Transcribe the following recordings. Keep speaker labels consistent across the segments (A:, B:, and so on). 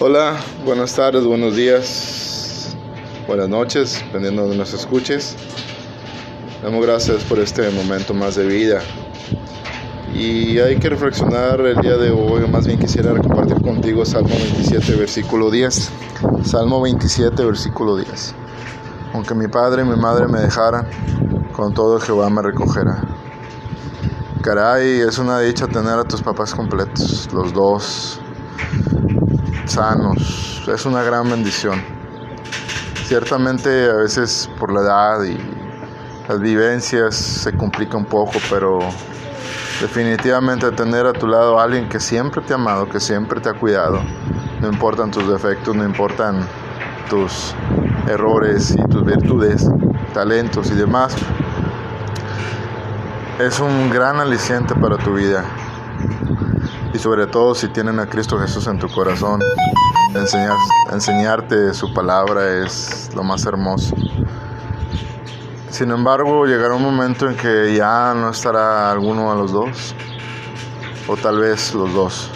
A: Hola, buenas tardes, buenos días, buenas noches, dependiendo de donde nos escuches. Damos gracias por este momento más de vida. Y hay que reflexionar el día de hoy, más bien quisiera compartir contigo Salmo 27, versículo 10. Salmo 27, versículo 10. Aunque mi padre y mi madre me dejaran, con todo Jehová me recogerá. Caray, es una dicha tener a tus papás completos, los dos, sanos. Es una gran bendición. Ciertamente a veces por la edad y las vivencias se complica un poco, pero definitivamente tener a tu lado a alguien que siempre te ha amado, que siempre te ha cuidado, no importan tus defectos, no importan tus errores y tus virtudes, talentos y demás, es un gran aliciente para tu vida y sobre todo si tienen a Cristo Jesús en tu corazón. Enseñar, enseñarte su palabra es lo más hermoso. Sin embargo, llegará un momento en que ya no estará alguno de los dos, o tal vez los dos.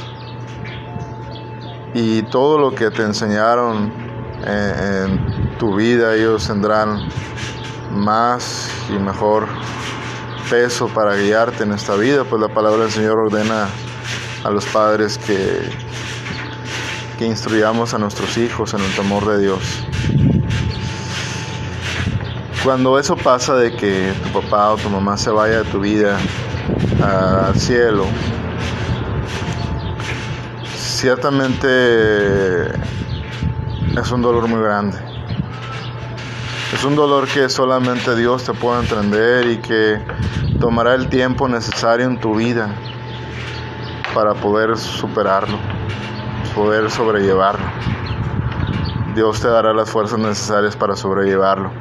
A: Y todo lo que te enseñaron en, en tu vida, ellos tendrán más y mejor peso para guiarte en esta vida, pues la palabra del Señor ordena a los padres que, que instruyamos a nuestros hijos en el temor de Dios. Cuando eso pasa de que tu papá o tu mamá se vaya de tu vida al cielo, ciertamente es un dolor muy grande. Es un dolor que solamente Dios te puede entender y que tomará el tiempo necesario en tu vida para poder superarlo, poder sobrellevarlo. Dios te dará las fuerzas necesarias para sobrellevarlo.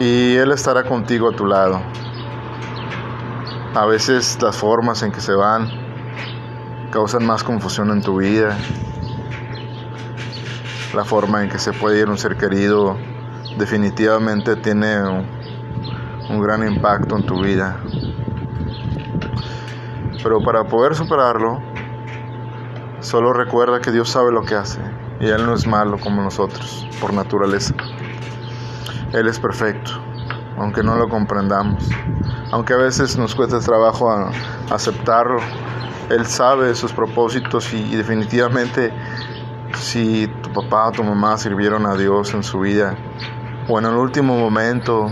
A: Y Él estará contigo a tu lado. A veces las formas en que se van causan más confusión en tu vida. La forma en que se puede ir un ser querido definitivamente tiene un, un gran impacto en tu vida. Pero para poder superarlo, solo recuerda que Dios sabe lo que hace y Él no es malo como nosotros, por naturaleza. Él es perfecto, aunque no lo comprendamos, aunque a veces nos cuesta trabajo aceptarlo. Él sabe sus propósitos y, definitivamente si tu papá o tu mamá sirvieron a Dios en su vida o en el último momento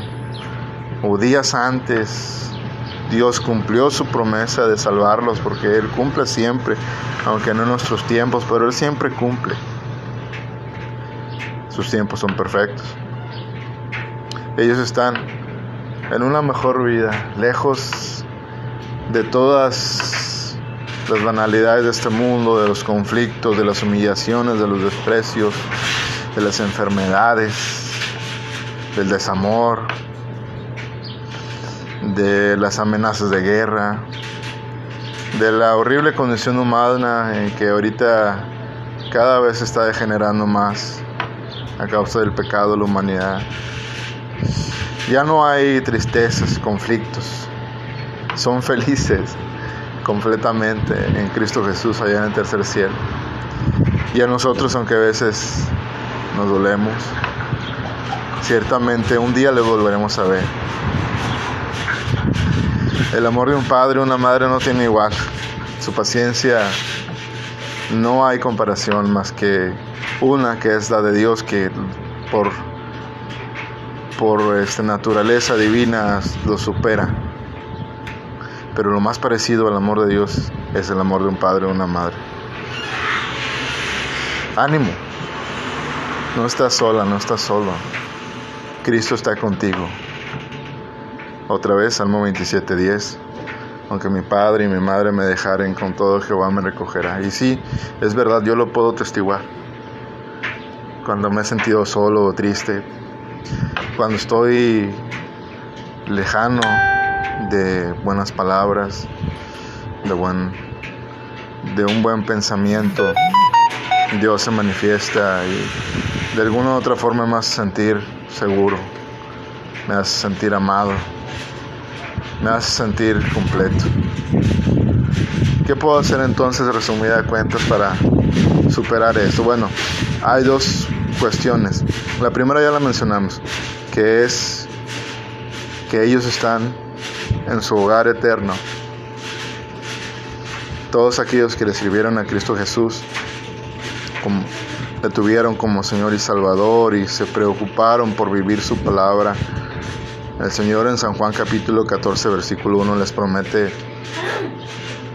A: o días antes Dios cumplió su promesa de salvarlos porque Él cumple siempre, aunque no en nuestros tiempos, pero Él siempre cumple. Sus tiempos son perfectos. Ellos están en una mejor vida, lejos de todas las banalidades de este mundo, de los conflictos, de las humillaciones, de los desprecios, de las enfermedades, del desamor, de las amenazas de guerra, de la horrible condición humana en que ahorita cada vez está degenerando más a causa del pecado de la humanidad. Ya no hay tristezas, conflictos, son felices completamente en Cristo Jesús allá en el tercer cielo. Y a nosotros, aunque a veces nos dolemos, ciertamente un día le volveremos a ver. El amor de un padre una madre no tiene igual. Su paciencia no hay comparación más que una que es la de Dios que por por esta naturaleza divina lo supera. Pero lo más parecido al amor de Dios es el amor de un padre o una madre. Ánimo. No estás sola, no estás solo. Cristo está contigo. Otra vez, Salmo 27.10. Aunque mi padre y mi madre me dejaren, con todo Jehová me recogerá. Y sí, es verdad, yo lo puedo testiguar. Cuando me he sentido solo o triste, cuando estoy lejano de buenas palabras, de, buen, de un buen pensamiento, Dios se manifiesta y de alguna u otra forma me hace sentir seguro, me hace sentir amado me hace sentir completo. ¿Qué puedo hacer entonces, resumida de cuentas, para superar esto? Bueno, hay dos cuestiones. La primera ya la mencionamos, que es que ellos están en su hogar eterno. Todos aquellos que le sirvieron a Cristo Jesús, como, le tuvieron como Señor y Salvador y se preocuparon por vivir su palabra. El Señor en San Juan capítulo 14 versículo 1 les promete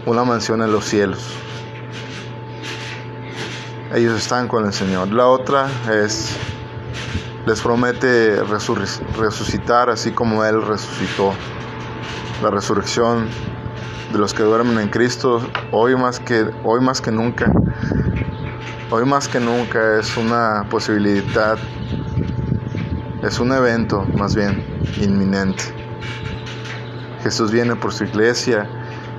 A: una mansión en los cielos. Ellos están con el Señor. La otra es, les promete resucitar así como Él resucitó. La resurrección de los que duermen en Cristo hoy más que, hoy más que nunca Hoy más que nunca es una posibilidad, es un evento más bien inminente. Jesús viene por su iglesia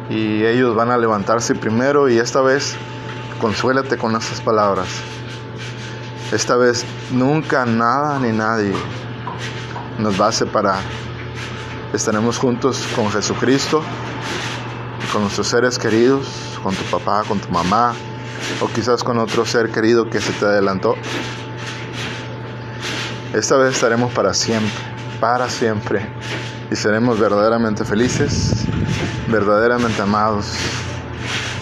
A: y ellos van a levantarse primero y esta vez consuélate con estas palabras. Esta vez nunca nada ni nadie nos va a separar. Estaremos juntos con Jesucristo, con nuestros seres queridos, con tu papá, con tu mamá, o quizás con otro ser querido que se te adelantó. Esta vez estaremos para siempre, para siempre, y seremos verdaderamente felices, verdaderamente amados,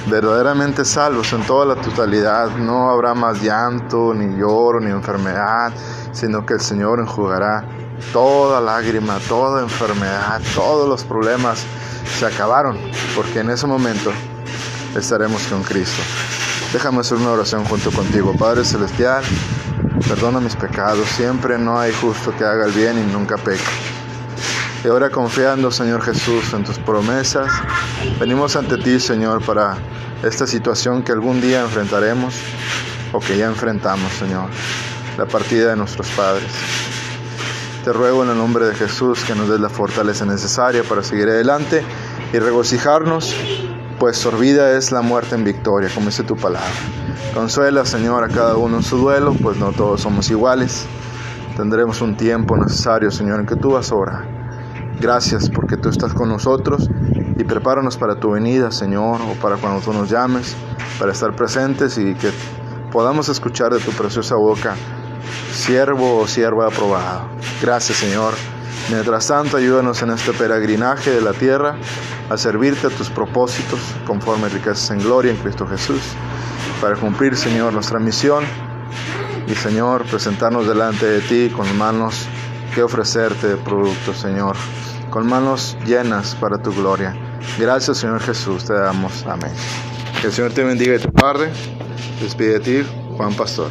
A: verdaderamente salvos en toda la totalidad. No habrá más llanto, ni lloro, ni enfermedad, sino que el Señor enjugará toda lágrima, toda enfermedad, todos los problemas se acabaron, porque en ese momento estaremos con Cristo. Déjame hacer una oración junto contigo. Padre Celestial, perdona mis pecados. Siempre no hay justo que haga el bien y nunca peque. Y ahora confiando, Señor Jesús, en tus promesas, venimos ante ti, Señor, para esta situación que algún día enfrentaremos o que ya enfrentamos, Señor, la partida de nuestros padres. Te ruego en el nombre de Jesús que nos des la fortaleza necesaria para seguir adelante y regocijarnos pues sorbida es la muerte en victoria, como dice tu palabra. Consuela, Señor, a cada uno en su duelo, pues no todos somos iguales. Tendremos un tiempo necesario, Señor, en que tú vas a orar. Gracias porque tú estás con nosotros y prepáranos para tu venida, Señor, o para cuando tú nos llames, para estar presentes y que podamos escuchar de tu preciosa boca, siervo o sierva aprobado. Gracias, Señor. Mientras tanto, ayúdanos en este peregrinaje de la tierra a servirte a tus propósitos conforme riquezas en gloria en Cristo Jesús, para cumplir, Señor, nuestra misión y, Señor, presentarnos delante de ti con manos que ofrecerte de productos, Señor, con manos llenas para tu gloria. Gracias, Señor Jesús, te damos. Amén. Que el Señor te bendiga y te guarde. Despide de ti, Juan Pastor.